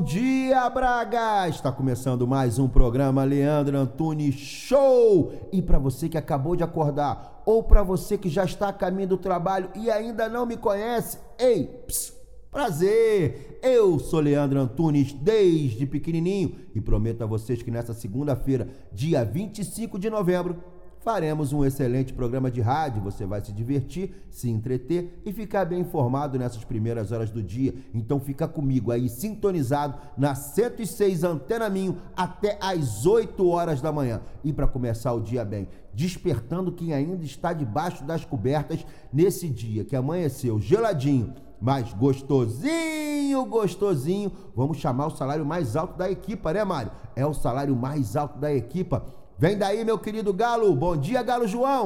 dia, Braga! Está começando mais um programa Leandro Antunes Show! E para você que acabou de acordar, ou para você que já está a caminho do trabalho e ainda não me conhece, ei, psiu, prazer! Eu sou Leandro Antunes desde pequenininho e prometo a vocês que nessa segunda-feira, dia 25 de novembro, faremos um excelente programa de rádio. Você vai se divertir, se entreter e ficar bem informado nessas primeiras horas do dia. Então fica comigo aí sintonizado na 106 Antena Minho até às 8 horas da manhã. E para começar o dia bem, despertando quem ainda está debaixo das cobertas nesse dia que amanheceu geladinho mas gostosinho, gostosinho. Vamos chamar o salário mais alto da equipa, né, Mário? É o salário mais alto da equipa. Vem daí, meu querido Galo. Bom dia, Galo João.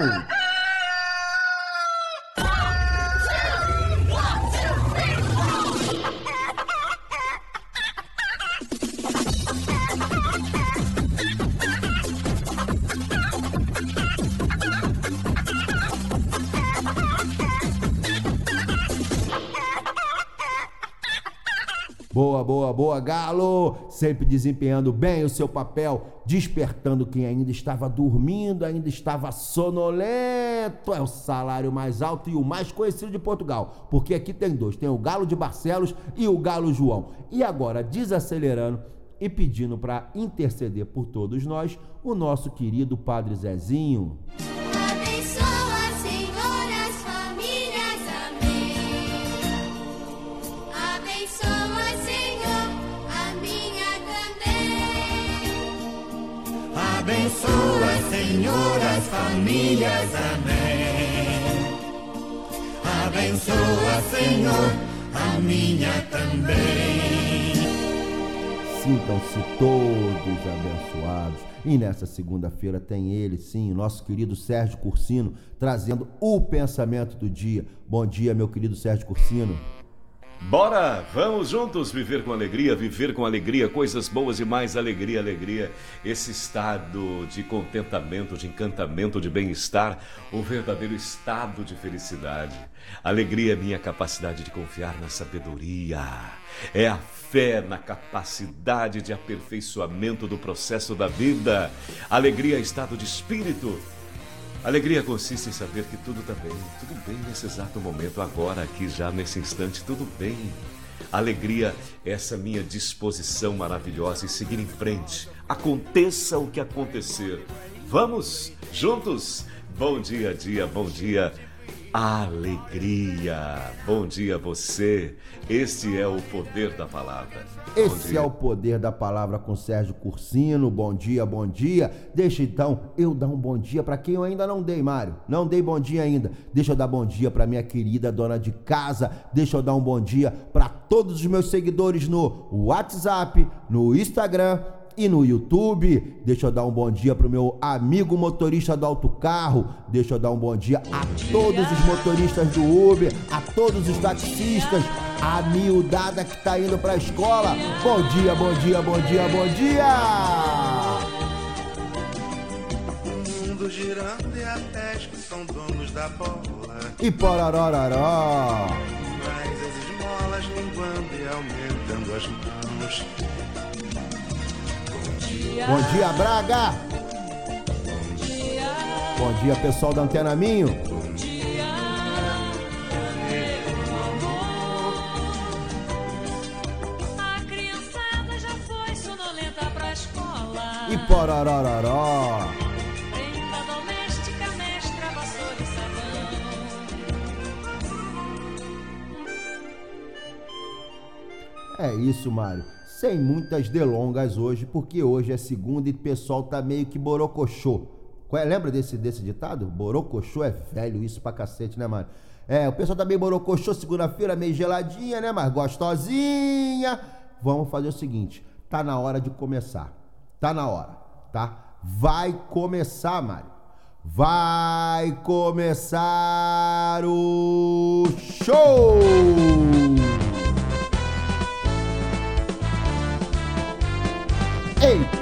Boa, boa, boa, Galo! Sempre desempenhando bem o seu papel, despertando quem ainda estava dormindo, ainda estava sonolento. É o salário mais alto e o mais conhecido de Portugal, porque aqui tem dois: tem o Galo de Barcelos e o Galo João. E agora, desacelerando e pedindo para interceder por todos nós, o nosso querido Padre Zezinho. Abençoa, Senhor, as famílias. Amém. Abençoa, Senhor, a minha também. Sintam-se todos abençoados. E nessa segunda-feira tem ele, sim, o nosso querido Sérgio Cursino, trazendo o pensamento do dia. Bom dia, meu querido Sérgio Cursino. Bora, vamos juntos viver com alegria, viver com alegria, coisas boas e mais alegria, alegria. Esse estado de contentamento, de encantamento, de bem-estar, o verdadeiro estado de felicidade. Alegria é minha capacidade de confiar na sabedoria. É a fé na capacidade de aperfeiçoamento do processo da vida. Alegria é estado de espírito. Alegria consiste em saber que tudo está bem, tudo bem nesse exato momento, agora, aqui, já nesse instante, tudo bem. Alegria essa minha disposição maravilhosa em seguir em frente, aconteça o que acontecer. Vamos juntos? Bom dia dia, bom dia, alegria. Bom dia a você. Este é o poder da palavra. Bom Esse dia. é o poder da palavra com Sérgio Cursino. Bom dia, bom dia. Deixa então eu dar um bom dia para quem eu ainda não dei, Mário. Não dei bom dia ainda. Deixa eu dar bom dia para minha querida dona de casa. Deixa eu dar um bom dia para todos os meus seguidores no WhatsApp, no Instagram e no YouTube. Deixa eu dar um bom dia pro meu amigo motorista do autocarro. Deixa eu dar um bom dia a todos os motoristas do Uber, a todos os taxistas, a miudada que tá indo pra escola. Bom dia, bom dia, bom dia, bom dia! O mundo girando e até que são donos da bola. E pororororó. Mas as esmolas linguando e aumentando as mãos. Bom dia, Braga! Bom dia, pessoal da Antena Minho. A criançada já foi sonolenta pra escola. E pororororó. Brinca doméstica, mestra, vassoura e sabão. É isso, Mário. Sem muitas delongas hoje, porque hoje é segunda e o pessoal tá meio que borocochô. É? Lembra desse, desse ditado? Borocochô é velho isso pra cacete, né, Mário? É, o pessoal tá meio borocochô, segunda-feira meio geladinha, né, mas gostosinha. Vamos fazer o seguinte, tá na hora de começar. Tá na hora, tá? vai começar, Mário. Vai começar o show!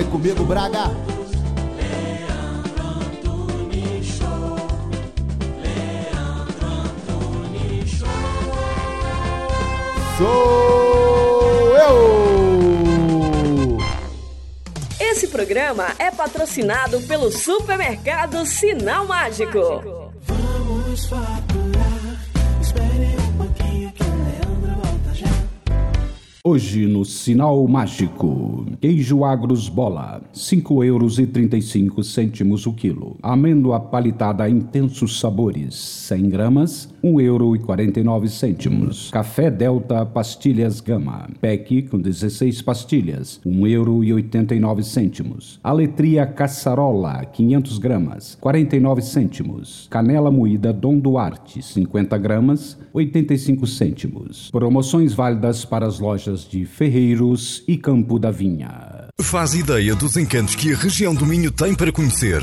Vem comigo, Braga. Sou eu! Esse programa é patrocinado pelo supermercado Sinal Mágico. Vamos Hoje no Sinal Mágico, queijo agros bola, 5 euros e 35 cêntimos o quilo. Amêndoa palitada intensos sabores, 100 gramas, 1 euro e 49 cêntimos. Café Delta pastilhas Gama, pack com 16 pastilhas, 1 euro e 89 cêntimos. Aletria Caçarola, 500 gramas, 49 cêntimos. Canela moída Dom Duarte, 50 gramas, 85 cêntimos. Promoções válidas para as lojas de Ferreiros e Campo da Vinha. Faz ideia dos encantos que a região do Minho tem para conhecer.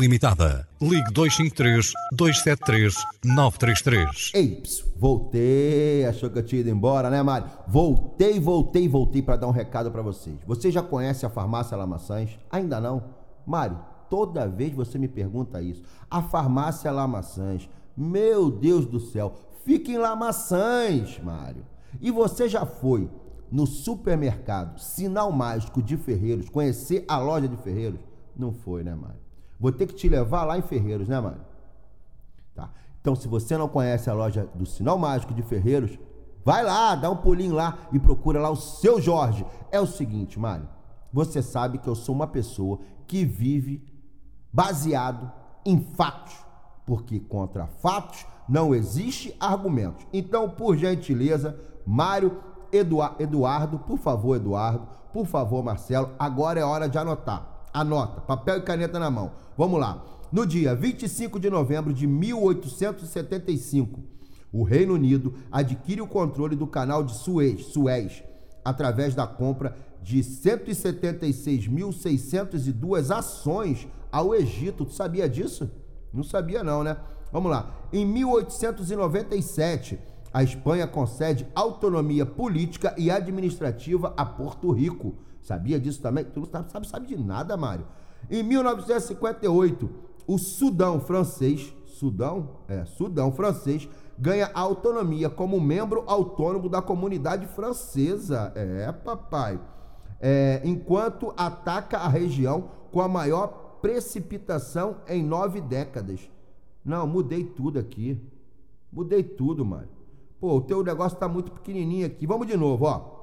Limitada. Ligue 253 273 933. Ei, voltei. Achou que eu tinha ido embora, né, Mário? Voltei, voltei, voltei para dar um recado para vocês. Você já conhece a farmácia Lamaçãs? Ainda não? Mário, toda vez você me pergunta isso. A farmácia Lamaçãs, meu Deus do céu, fica em Lamaçãs, Mário. E você já foi no supermercado Sinal Mágico de Ferreiros conhecer a loja de Ferreiros? Não foi, né, Mário? Vou ter que te levar lá em Ferreiros, né, Mário? Tá. Então, se você não conhece a loja do Sinal Mágico de Ferreiros, vai lá, dá um pulinho lá e procura lá o seu Jorge. É o seguinte, Mário, você sabe que eu sou uma pessoa que vive baseado em fatos, porque contra fatos não existe argumentos. Então, por gentileza, Mário Eduardo, por favor, Eduardo, por favor, Marcelo, agora é hora de anotar. Anota, papel e caneta na mão. Vamos lá. No dia 25 de novembro de 1875, o Reino Unido adquire o controle do canal de Suez, Suez através da compra de 176.602 ações ao Egito. Tu sabia disso? Não sabia não, né? Vamos lá. Em 1897, a Espanha concede autonomia política e administrativa a Porto Rico. Sabia disso também? Tu não sabe, sabe, sabe de nada, Mário. Em 1958, o Sudão francês, Sudão, é, Sudão francês, ganha autonomia como membro autônomo da comunidade francesa. É, papai. É, enquanto ataca a região com a maior precipitação em nove décadas. Não, mudei tudo aqui. Mudei tudo, Mário. Pô, o teu negócio tá muito pequenininho aqui. Vamos de novo, ó.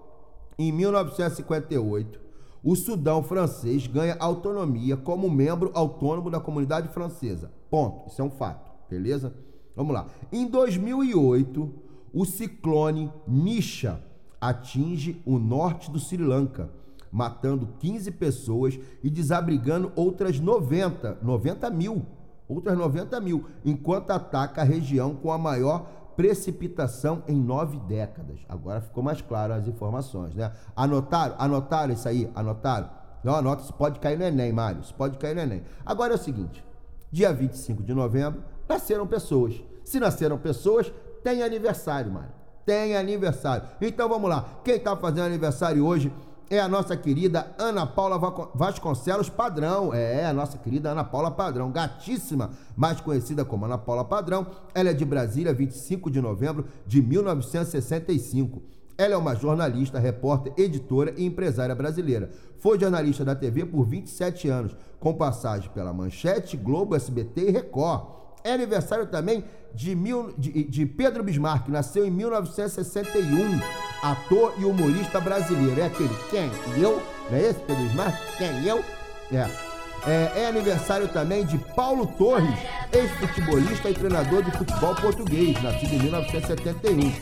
Em 1958, o Sudão francês ganha autonomia como membro autônomo da comunidade francesa. Ponto. Isso é um fato, beleza? Vamos lá. Em 2008, o ciclone Nisha atinge o norte do Sri Lanka, matando 15 pessoas e desabrigando outras 90, 90 mil, outras 90 mil, enquanto ataca a região com a maior precipitação em nove décadas. Agora ficou mais claro as informações, né? Anotaram? Anotaram isso aí? Anotaram? Não anota, isso pode cair no Enem, Mário. Isso pode cair no Enem. Agora é o seguinte: dia 25 de novembro, nasceram pessoas. Se nasceram pessoas, tem aniversário, Mário. Tem aniversário. Então vamos lá. Quem está fazendo aniversário hoje é a nossa querida Ana Paula Vasconcelos Padrão. É, a nossa querida Ana Paula Padrão, gatíssima, mais conhecida como Ana Paula Padrão. Ela é de Brasília, 25 de novembro de 1965. Ela é uma jornalista, repórter, editora e empresária brasileira. Foi jornalista da TV por 27 anos, com passagem pela Manchete, Globo, SBT e Record. É aniversário também de, mil, de, de Pedro Bismarck, nasceu em 1961, ator e humorista brasileiro. É aquele quem? Eu? Não é esse, Pedro Bismarck? Quem? Eu? É. É, é, aniversário também de Paulo Torres, ex-futebolista e treinador de futebol português, nascido em 1971.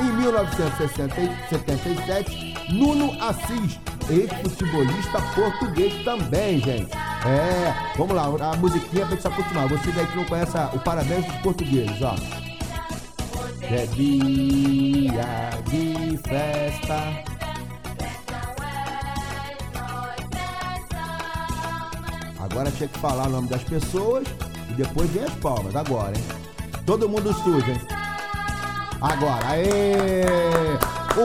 Em 1977, Nuno Assis, ex-futebolista português também, gente. É, vamos lá, a musiquinha pra gente continuar. Você daí que não conhece o Parabéns dos Portugueses, ó. É dia de festa. Agora tinha que falar o nome das pessoas e depois vem as palmas. Agora, hein? Todo mundo sujo, hein? Agora, aê!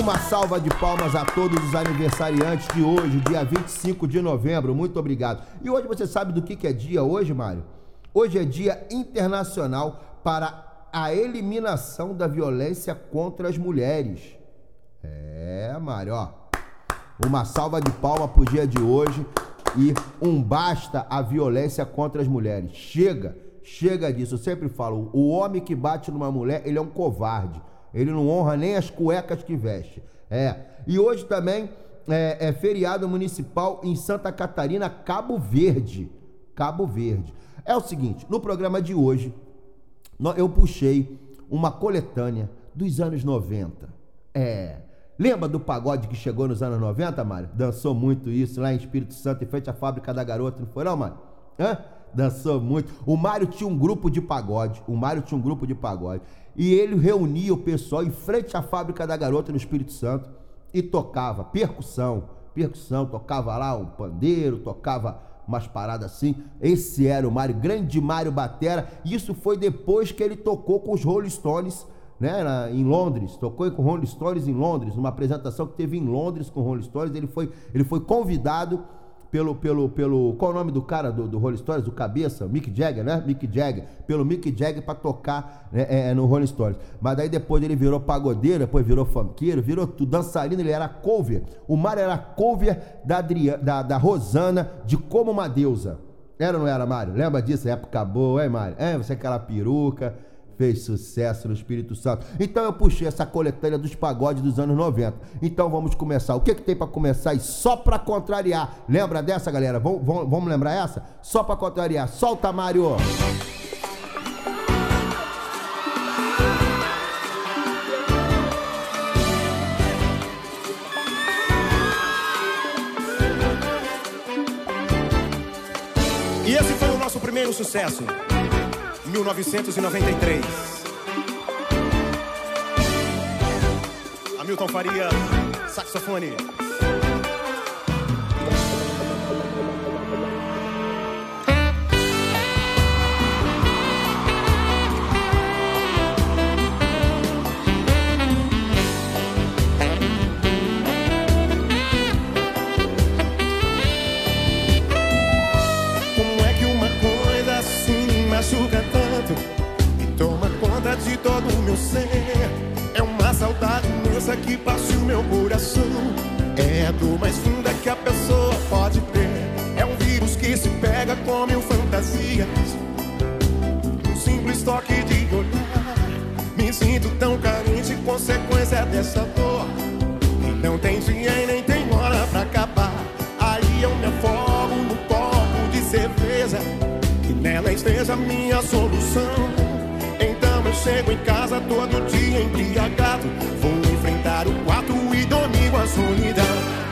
Uma salva de palmas a todos os aniversariantes de hoje, dia 25 de novembro. Muito obrigado. E hoje você sabe do que, que é dia hoje, Mário? Hoje é dia internacional para a eliminação da violência contra as mulheres. É, Mário, ó. Uma salva de palmas pro dia de hoje e um basta a violência contra as mulheres. Chega, chega disso. Eu sempre falo, o homem que bate numa mulher, ele é um covarde. Ele não honra nem as cuecas que veste. É. E hoje também é, é feriado municipal em Santa Catarina, Cabo Verde. Cabo Verde. É o seguinte, no programa de hoje, eu puxei uma coletânea dos anos 90. É. Lembra do pagode que chegou nos anos 90, Mário? Dançou muito isso lá em Espírito Santo, em frente à fábrica da garota, não foi não, Mário? Hã? Dançou muito. O Mário tinha um grupo de pagode. O Mário tinha um grupo de pagode. E ele reunia o pessoal em frente à fábrica da garota no Espírito Santo e tocava percussão, percussão, tocava lá um pandeiro, tocava umas paradas assim. Esse era o Mário, grande Mário Batera. Isso foi depois que ele tocou com os Rolling Stones né, na, em Londres, tocou com Rolling Stones em Londres, numa apresentação que teve em Londres com Rolling Stones, ele foi, ele foi convidado pelo, pelo, pelo, qual é o nome do cara do, do Rolling Stones, do cabeça, Mick Jagger, né, Mick Jagger, pelo Mick Jagger para tocar né, é, no Rolling Stones, mas daí depois ele virou pagodeiro, depois virou funkeiro, virou dançarino, ele era cover, o Mário era cover da, Adriana, da, da Rosana, de Como Uma Deusa, era ou não era, Mário? Lembra disso? Época boa, hein, Mário? É, você aquela peruca, fez sucesso no Espírito Santo. Então eu puxei essa coletânea dos pagodes dos anos 90. Então vamos começar. O que, que tem para começar e só para contrariar? Lembra dessa, galera? Vamos, vamos, vamos lembrar essa? Só para contrariar. Solta, Mário! E esse foi o nosso primeiro sucesso. 1993. Hamilton Faria, saxofone. Ser? É uma saudade imensa que passa o meu coração. É a dor mais linda que a pessoa pode ter. É um vírus que se pega com mil fantasias. Um simples toque de olhar. Me sinto tão carente consequência dessa dor. E não tem dia e nem tem hora pra acabar. Aí eu me afogo no copo de cerveja. Que nela esteja a minha solução. Chego em casa todo dia embriagado. Vou enfrentar o quarto e dormir com a solidão.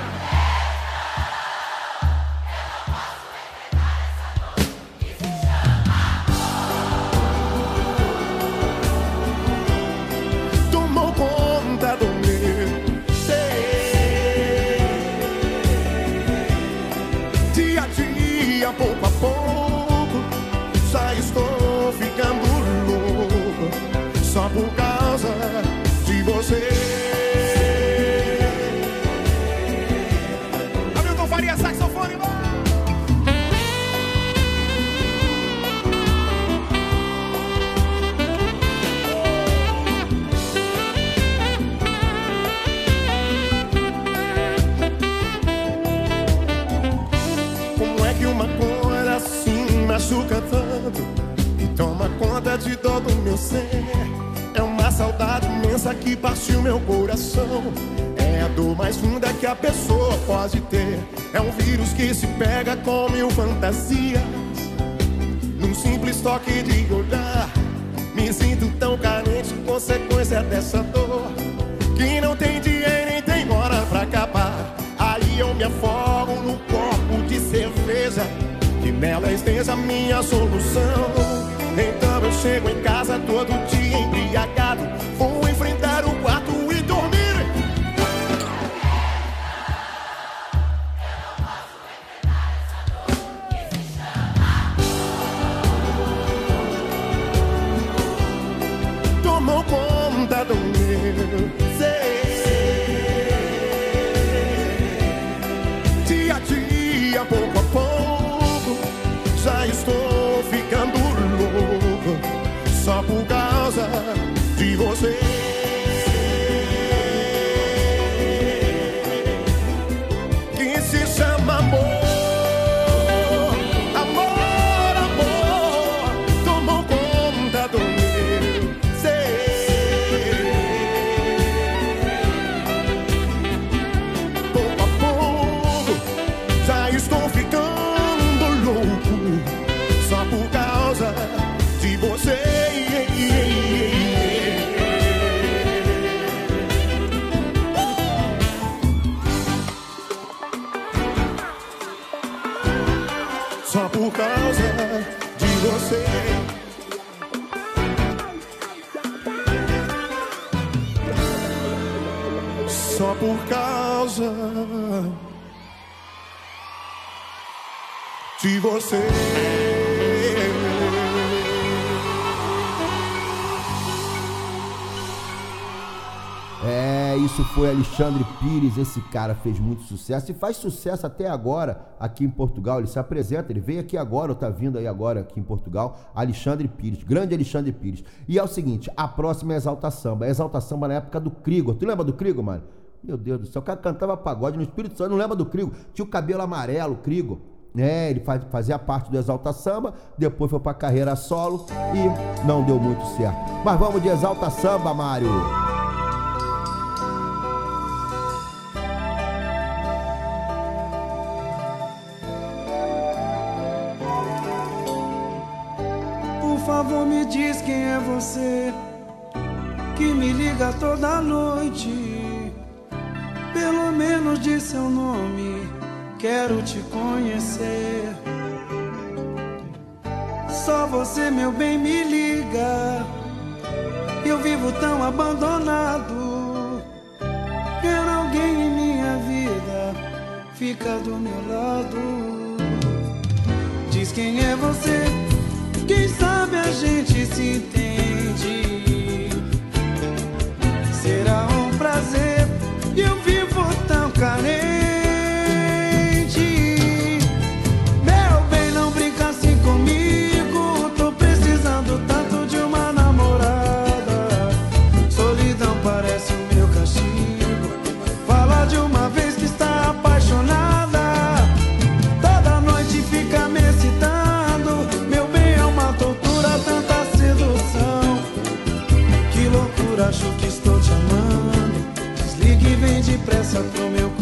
Que a pessoa pode ter. É um vírus que se pega com mil fantasias. Num simples toque de olhar, me sinto tão carente, consequência dessa dor. Que não tem e nem tem hora pra acabar. Aí eu me afogo no copo de cerveja. Que nela esteja a minha solução. Então eu chego em casa todo dia embriagado. Alexandre Pires. Esse cara fez muito sucesso e faz sucesso até agora aqui em Portugal. Ele se apresenta, ele veio aqui agora, ou tá vindo aí agora aqui em Portugal. Alexandre Pires, grande Alexandre Pires. E é o seguinte: a próxima é Exalta Samba. É Exalta Samba na época do Crigo. Tu lembra do Crigo, mano? Meu Deus do céu, o cara cantava pagode no Espírito Santo. Não lembra do Crigo? Tinha o cabelo amarelo, Crigo. É, ele faz- fazia parte do Exalta Samba, depois foi pra carreira solo e não deu muito certo. Mas vamos de Exalta Samba, Mário. Diz quem é você que me liga toda noite. Pelo menos diz seu nome, quero te conhecer. Só você, meu bem, me liga. Eu vivo tão abandonado. Quero alguém em minha vida, fica do meu lado. Diz quem é você, quem sabe a gente se entende. Será um prazer, eu vivo tão carente. Pressa pro meu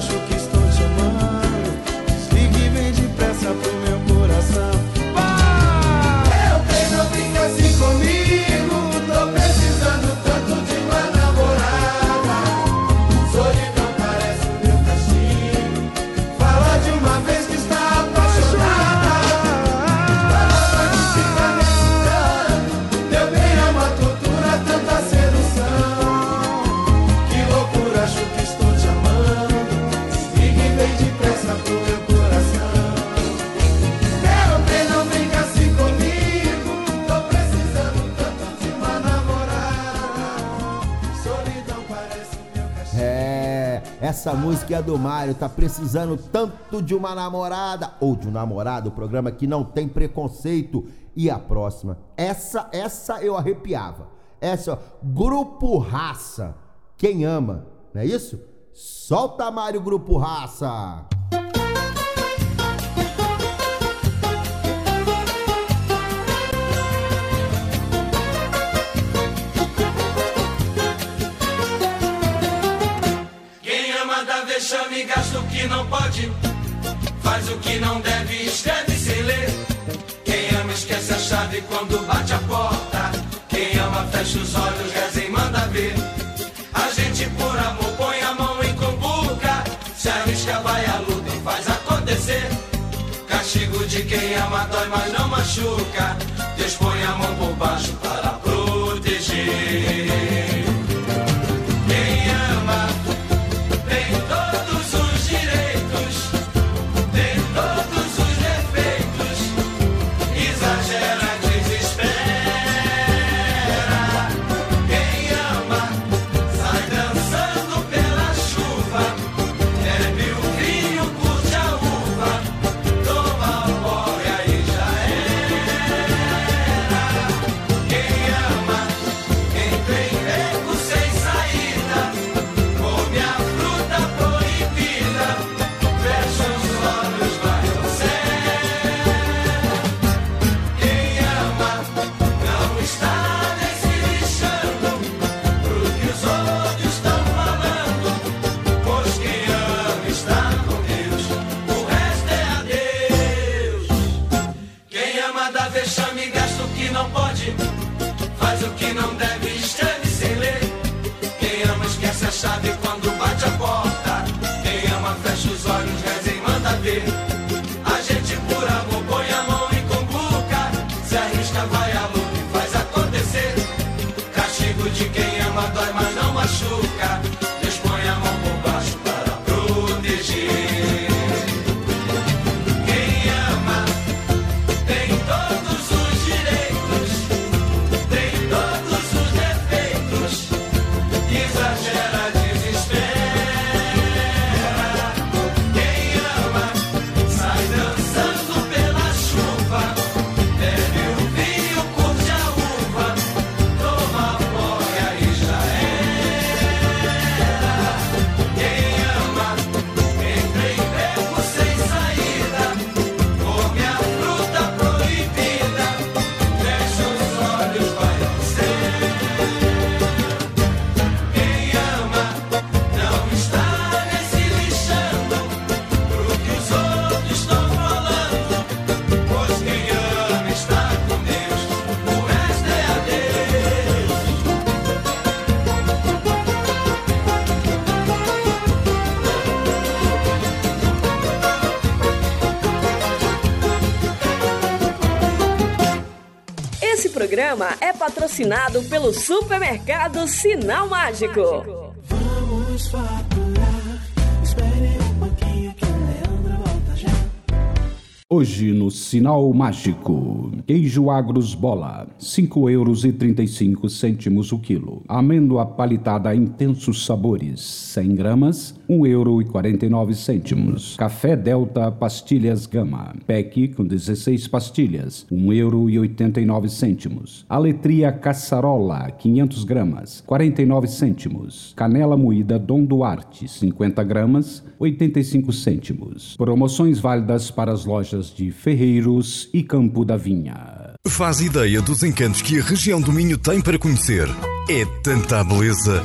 su que a do Mário tá precisando tanto de uma namorada ou de um namorado, programa que não tem preconceito. E a próxima, essa essa eu arrepiava. Essa, Grupo Raça. Quem ama, não é isso? Solta Mário Grupo Raça. Faz o que não deve, escreve sem ler. Quem ama esquece a chave quando bate a porta. Quem ama fecha os olhos, reza e manda ver. A gente por amor põe a mão em cumbuca. Se arrisca, vai a luta e faz acontecer. Castigo de quem ama dói, mas não machuca. Deus põe a mão por baixo para proteger. Programa é patrocinado pelo supermercado Sinal Mágico. Vamos Hoje no Sinal Mágico, queijo Agros Bola, 5 euros e 35 cêntimos o quilo. Amêndoa palitada intensos sabores, 100 gramas, 1 euro e 49 cêntimos. Café Delta pastilhas Gama, PEC com 16 pastilhas, 1 euro e 89 cêntimos. Aletria Caçarola, 500 gramas, 49 cêntimos. Canela moída Dom Duarte, 50 gramas, 85 cêntimos. Promoções válidas para as lojas de Ferreiros e Campo da Vinha. Faz ideia dos encantos que a região do Minho tem para conhecer. É tanta beleza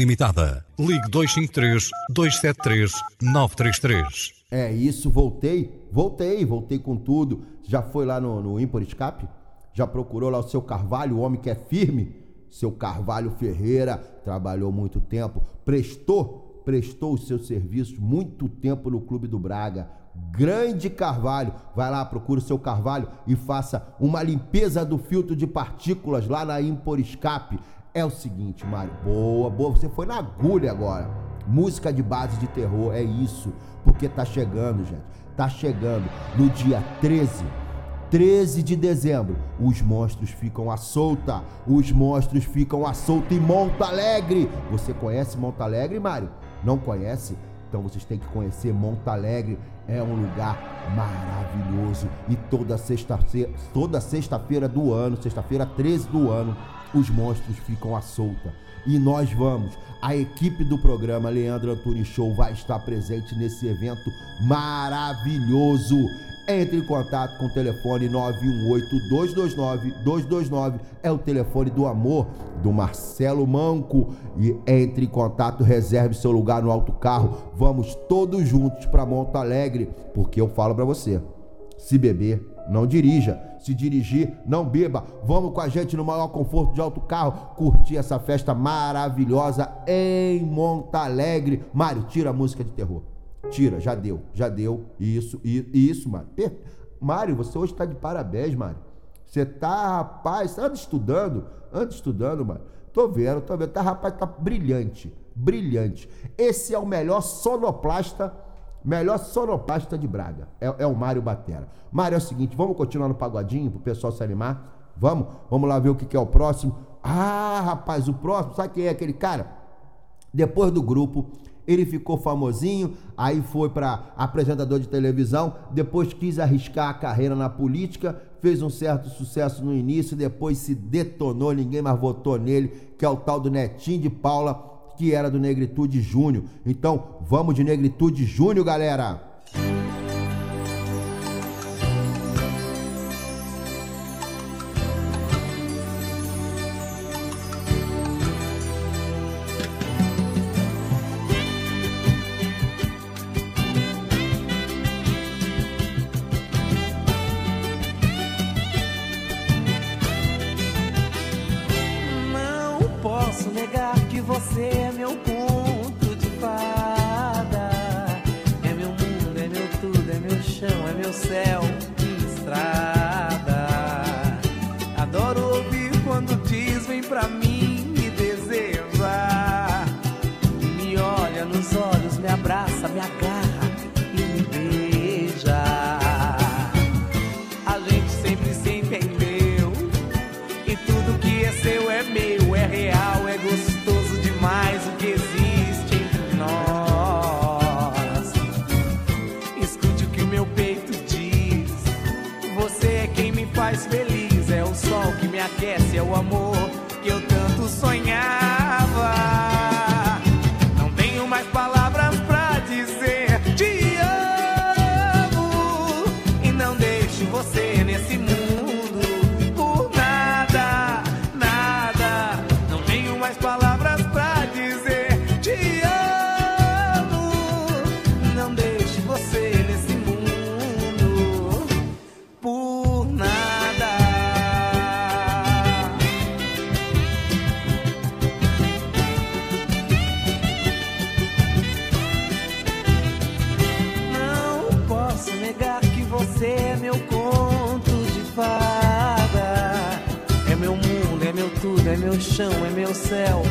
Limitada. Ligue 253 273 933. É isso, voltei, voltei, voltei com tudo. Já foi lá no, no Impor Escape? Já procurou lá o seu Carvalho, o homem que é firme? Seu Carvalho Ferreira trabalhou muito tempo, prestou, prestou os seus serviços muito tempo no Clube do Braga. Grande Carvalho, vai lá, procura o seu Carvalho e faça uma limpeza do filtro de partículas lá na Impor Escape. É o seguinte, Mário, boa, boa, você foi na agulha agora. Música de base de terror, é isso, porque tá chegando, gente. Tá chegando no dia 13 13 de dezembro, os monstros ficam à solta. Os monstros ficam à solta em Monte Alegre. Você conhece Monte Alegre, Mário? Não conhece? Então vocês têm que conhecer Monte Alegre. É um lugar maravilhoso. E toda sexta-feira toda sexta do ano, sexta-feira 13 do ano, os monstros ficam à solta. E nós vamos. A equipe do programa Leandro Antunes Show vai estar presente nesse evento maravilhoso. Entre em contato com o telefone 918-229-229. É o telefone do amor do Marcelo Manco. E entre em contato, reserve seu lugar no autocarro. Vamos todos juntos para Monte Alegre. Porque eu falo para você: se beber, não dirija. Se dirigir, não beba. Vamos com a gente no maior conforto de autocarro curtir essa festa maravilhosa em Monte Alegre. Mário, tira a música de terror. Tira, já deu, já deu. Isso, isso, Mário. Mário, você hoje tá de parabéns, Mário. Você tá, rapaz, anda estudando, anda estudando, Mário. Tô vendo, tô vendo. Tá, rapaz, tá brilhante, brilhante. Esse é o melhor sonoplasta, melhor sonoplasta de Braga. É, é o Mário Batera. Mário, é o seguinte, vamos continuar no pagodinho pro pessoal se animar? Vamos? Vamos lá ver o que, que é o próximo. Ah, rapaz, o próximo, sabe quem é aquele cara? Depois do grupo, ele ficou famosinho, aí foi para apresentador de televisão, depois quis arriscar a carreira na política, fez um certo sucesso no início, depois se detonou, ninguém mais votou nele, que é o tal do Netinho de Paula, que era do Negritude Júnior. Então, vamos de Negritude Júnior, galera! chão é meu céu.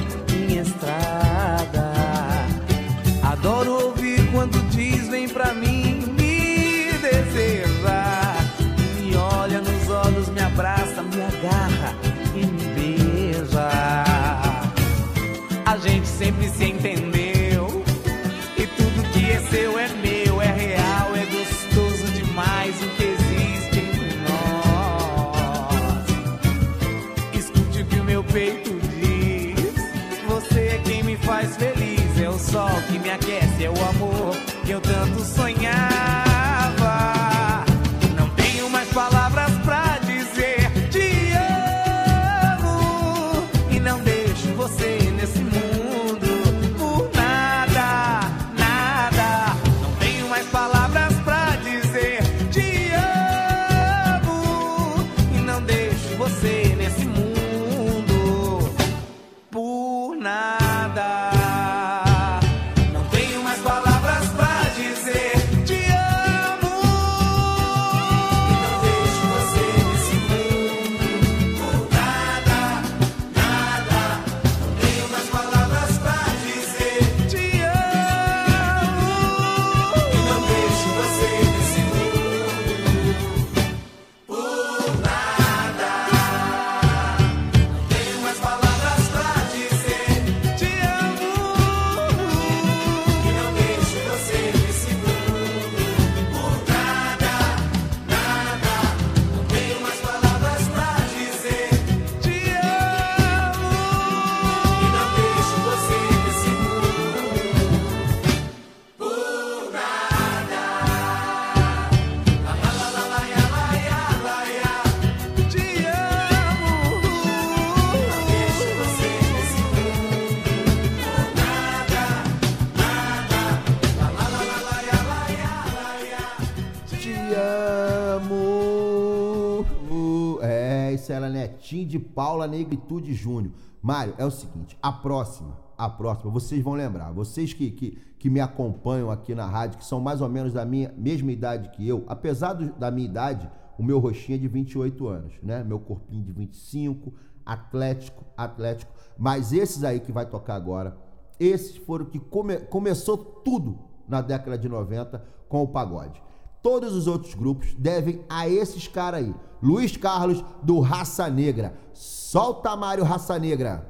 Tim de Paula Negritude Júnior. Mário, é o seguinte, a próxima, a próxima, vocês vão lembrar, vocês que, que, que me acompanham aqui na rádio, que são mais ou menos da minha mesma idade que eu, apesar do, da minha idade, o meu roxinho é de 28 anos, né? Meu corpinho de 25, atlético, atlético. Mas esses aí que vai tocar agora, esses foram que come, começou tudo na década de 90 com o pagode. Todos os outros grupos devem a esses caras aí. Luiz Carlos, do Raça Negra. Solta Mário Raça Negra!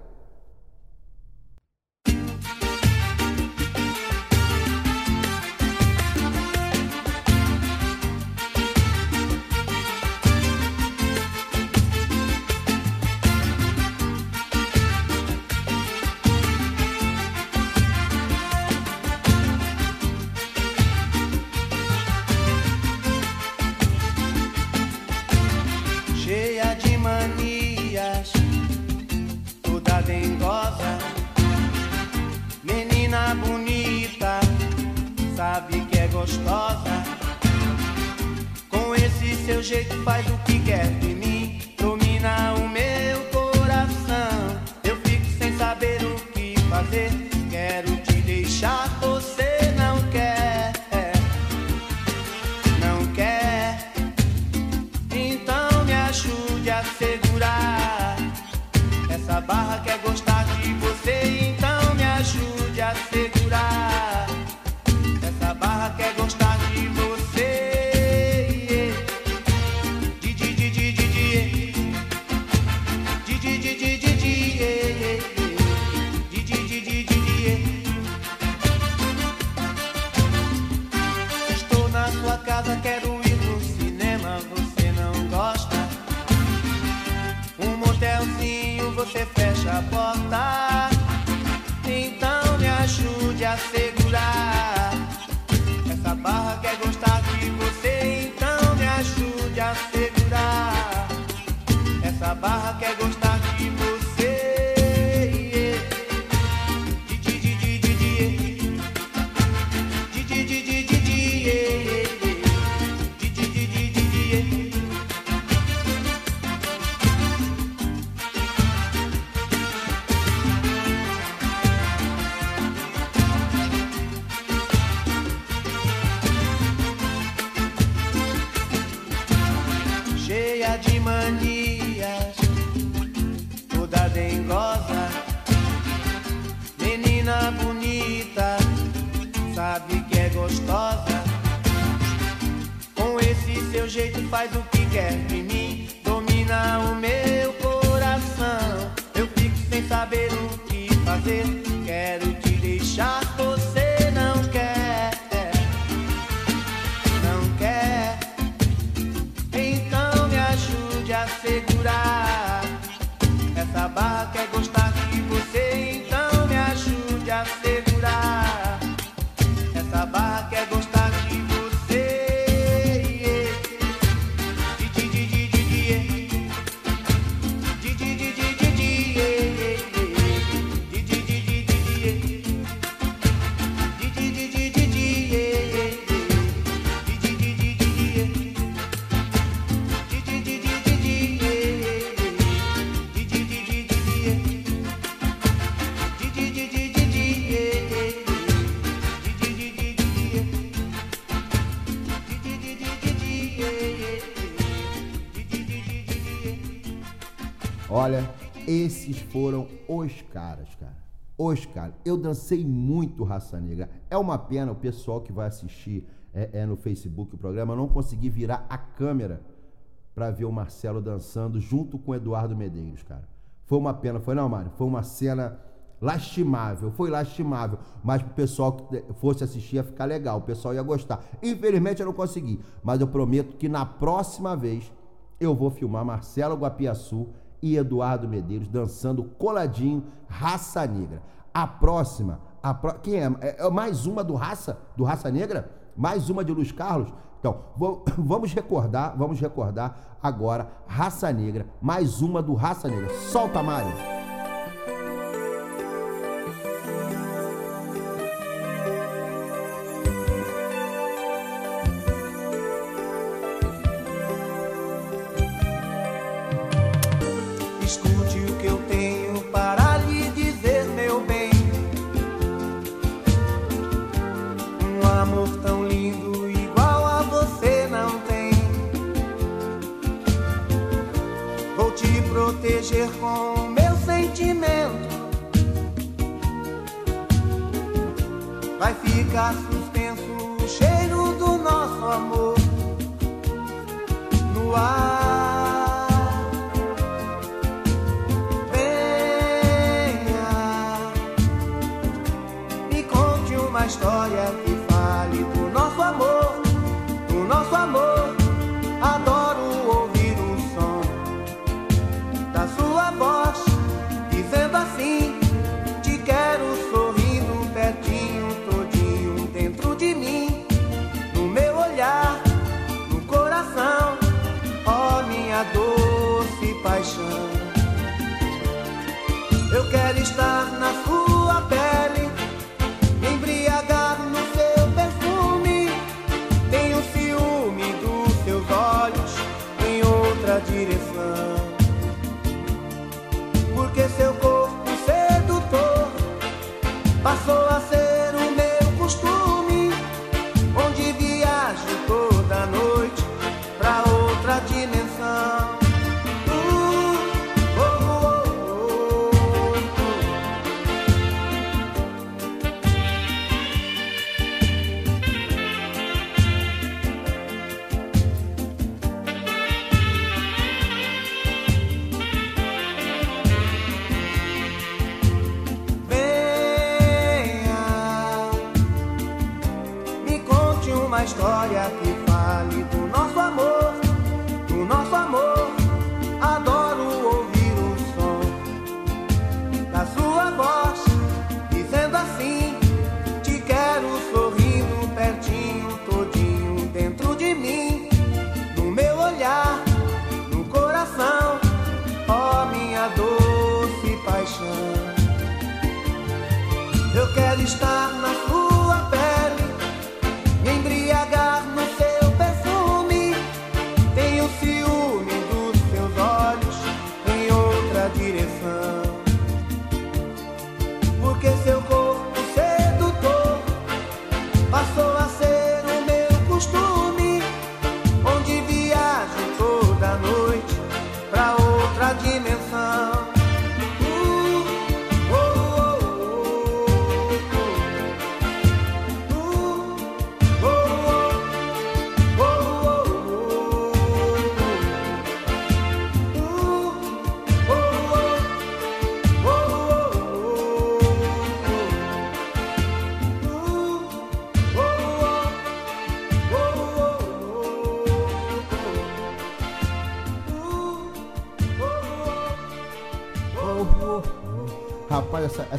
Esses foram os caras, cara. Os caras. Eu dancei muito Raça Negra. É uma pena o pessoal que vai assistir é, é no Facebook o programa não conseguir virar a câmera para ver o Marcelo dançando junto com o Eduardo Medeiros, cara. Foi uma pena, foi não, Mário? Foi uma cena lastimável, foi lastimável. Mas pro pessoal que eh, fosse assistir ia ficar legal, o pessoal ia gostar. Infelizmente eu não consegui, mas eu prometo que na próxima vez eu vou filmar Marcelo Guapiaçu e Eduardo Medeiros dançando coladinho Raça Negra. A próxima, a pro... quem é? é? é? Mais uma do Raça, do Raça Negra? Mais uma de Luiz Carlos? Então, vamos recordar, vamos recordar agora Raça Negra, mais uma do Raça Negra. Solta, Mário!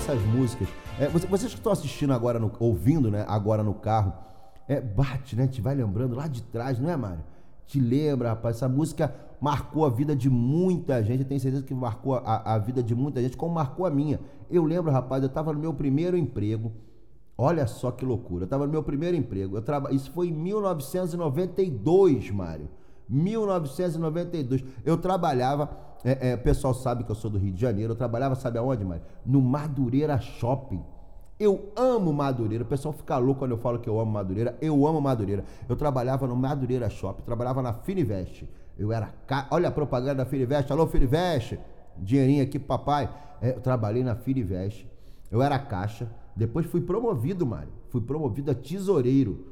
Essas músicas. é, você- vocês que estão assistindo agora, no- ouvindo, né? Agora no carro, é, bate, né? Te vai lembrando lá de trás, não é, Mário? Te lembra, rapaz. Essa música marcou a vida de muita gente. Eu tenho certeza que marcou a, a vida de muita gente, como marcou a minha. Eu lembro, rapaz, eu estava no meu primeiro emprego. Olha só que loucura. Eu estava no meu primeiro emprego. Eu traba... Isso foi em 1992, Mário. 1992. Eu trabalhava. É, é, o pessoal sabe que eu sou do Rio de Janeiro. Eu trabalhava, sabe aonde, Mário? No Madureira Shopping. Eu amo Madureira. O pessoal fica louco quando eu falo que eu amo Madureira. Eu amo Madureira. Eu trabalhava no Madureira Shopping. Trabalhava na Finivest. Eu era. Ca... Olha a propaganda da Finivest. Alô, Finivest. Dinheirinho aqui, papai. É, eu trabalhei na Finivest. Eu era caixa. Depois fui promovido, Mário. Fui promovido a tesoureiro.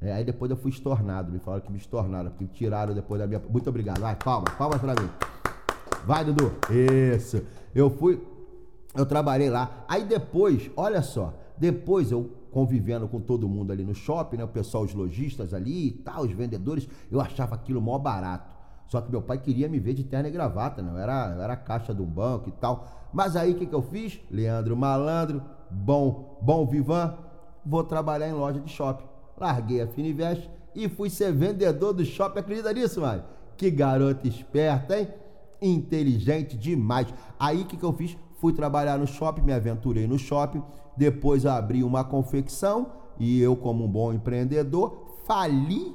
É, aí depois eu fui estornado. Me falaram que me estornaram, porque me tiraram depois da minha. Muito obrigado. Vai, palmas, palmas pra mim. Vai, Dudu. Isso. Eu fui. Eu trabalhei lá. Aí depois, olha só. Depois eu convivendo com todo mundo ali no shopping, né? O pessoal, os lojistas ali e tal, os vendedores, eu achava aquilo mó barato. Só que meu pai queria me ver de terno e gravata, né? Eu era, era caixa de um banco e tal. Mas aí o que, que eu fiz? Leandro Malandro, bom, bom vivan, vou trabalhar em loja de shopping. Larguei a Finivest e fui ser vendedor do shopping. Acredita nisso, Mário? Que garota esperta, hein? Inteligente demais. Aí o que, que eu fiz? Fui trabalhar no shopping, me aventurei no shopping. Depois abri uma confecção e eu, como um bom empreendedor, fali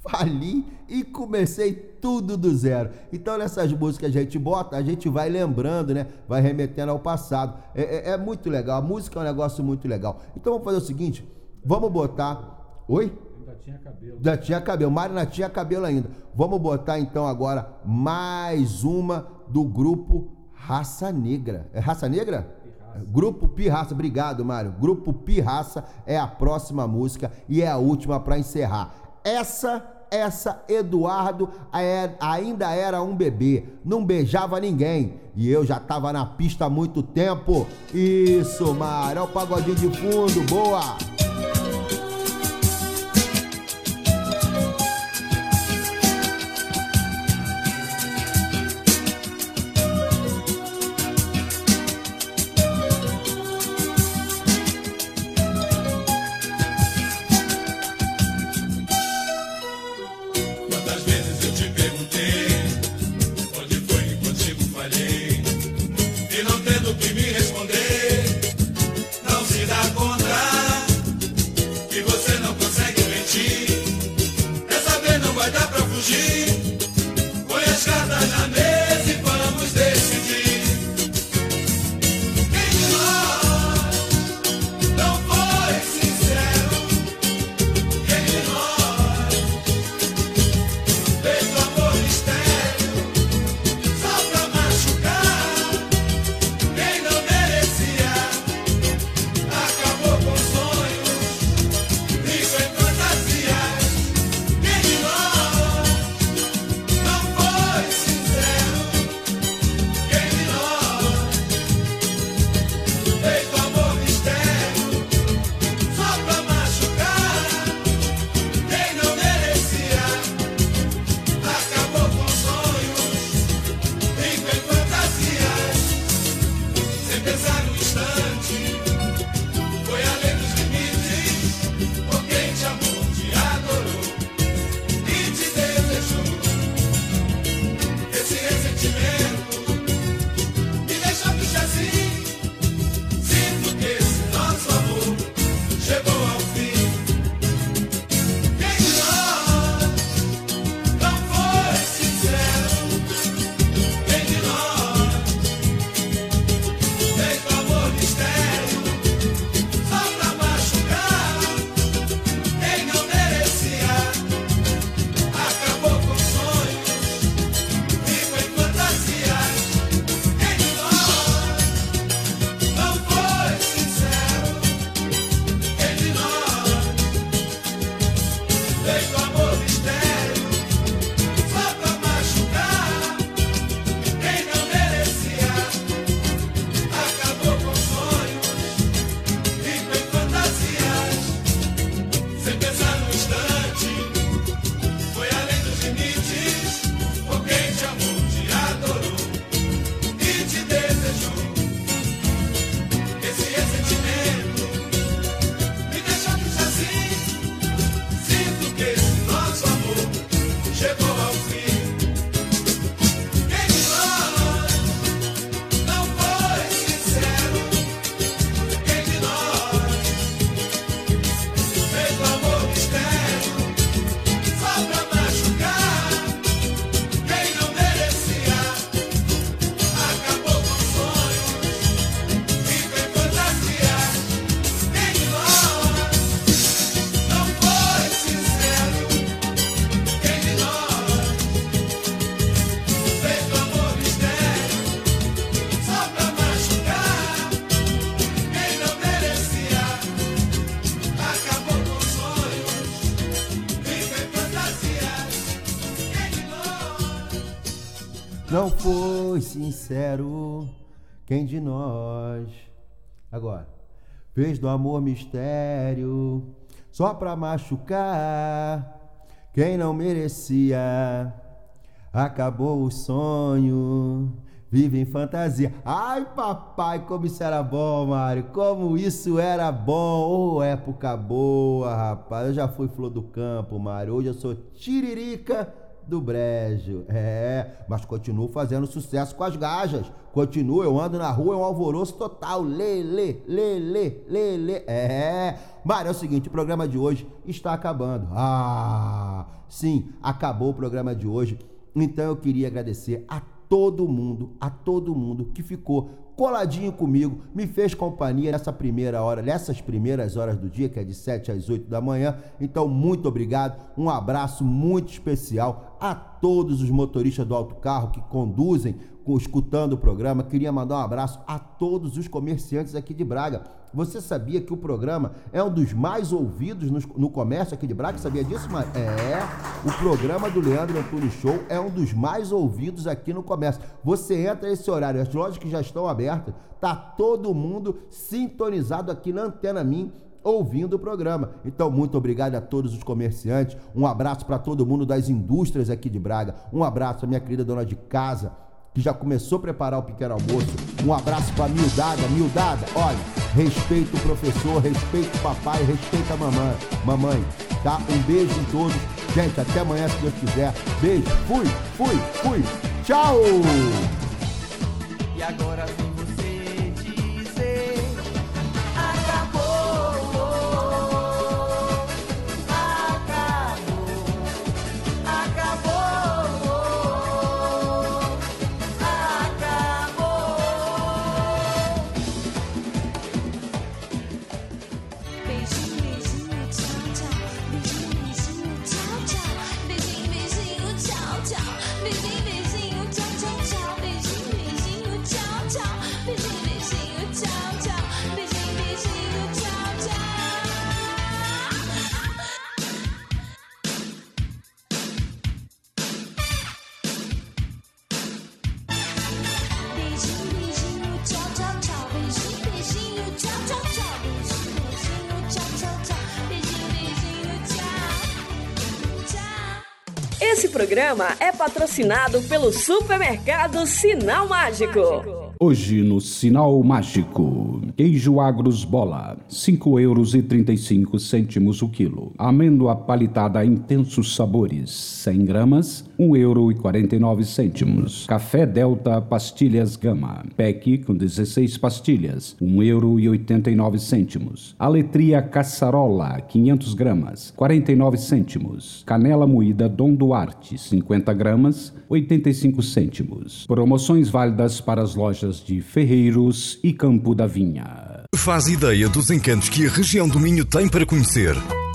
fali e comecei tudo do zero. Então nessas músicas que a gente bota, a gente vai lembrando, né? Vai remetendo ao passado. É, é- é muito legal, a música é um negócio muito legal. Então vamos fazer o seguinte, vamos botar... Oi? Tinha cabelo. Já tinha cabelo, Mário não tinha cabelo ainda. Vamos botar então agora mais uma do grupo Raça Negra. É Raça Negra? Grupo Pirraça, obrigado, Mário. Grupo Pirraça é a próxima música e é a última para encerrar. Essa, essa, Eduardo é- ainda era um bebê, não beijava ninguém. E eu já tava na pista há muito tempo. Isso, Mário, olha o pagodinho de fundo, boa! Não foi sincero quem de nós. Agora, fez do amor mistério só pra machucar quem não merecia. Acabou o sonho, vive em fantasia. Ai, papai, como isso era bom, Mário. Como isso era bom. Ô, época boa, rapaz. Eu já fui flor do campo, Mário. Hoje eu sou tiririca do brejo. É, mas continuo fazendo sucesso com as gajas. Continuo, eu ando na rua, é um alvoroço total. Lê, lê, lê. É. Mário, é o seguinte, o programa de hoje está acabando. Ah, sim, acabou o programa de hoje. Então eu queria agradecer a todo mundo, a todo mundo que ficou coladinho comigo, me fez companhia nessa primeira hora, nessas primeiras horas do dia, que é de 7 às 8 da manhã. Então, muito obrigado. Um abraço muito especial a todos os motoristas do autocarro que conduzem, escutando o programa. Queria mandar um abraço a todos os comerciantes aqui de Braga. Você sabia que o programa é um dos mais ouvidos nos- no, comércio aqui de Braga? Sabia disso, mano? É. O programa do Leandro Antunes Show é um dos mais ouvidos aqui no comércio. Você entra nesse horário, as lojas que já estão abertas, tá todo mundo sintonizado aqui na Antena Mim ouvindo o programa. Então, muito obrigado a todos os comerciantes. Um abraço para todo mundo das indústrias aqui de Braga. Um abraço à minha querida dona de casa, que já começou a preparar o pequeno almoço. Um abraço para Mildada. Mildada, olha, respeita o professor, respeita o papai, respeita a mamãe. Mamãe, tá? Um beijo em todos. Gente, até amanhã, se Deus quiser. Beijo. Fui, fui, fui. Tchau! E agora programa é patrocinado pelo supermercado Sinal Mágico. Hoje no Sinal Mágico, queijo Agros Bola, 5 euros e 35 cêntimos o quilo. Amêndoa palitada intensos sabores, 100 gramas, 1 euro e 49 cêntimos. Café Delta pastilhas Gama, pack com 16 pastilhas, 1 euro e 89 cêntimos. Aletria Caçarola, 500 gramas, 49 cêntimos. Canela moída Dom Duarte, 50 gramas, 85 cêntimos. Promoções válidas para as lojas de Ferreiros e Campo da Vinha. Faz ideia dos encantos que a região do Minho tem para conhecer.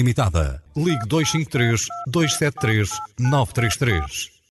Limitada. Ligue 253 273 933.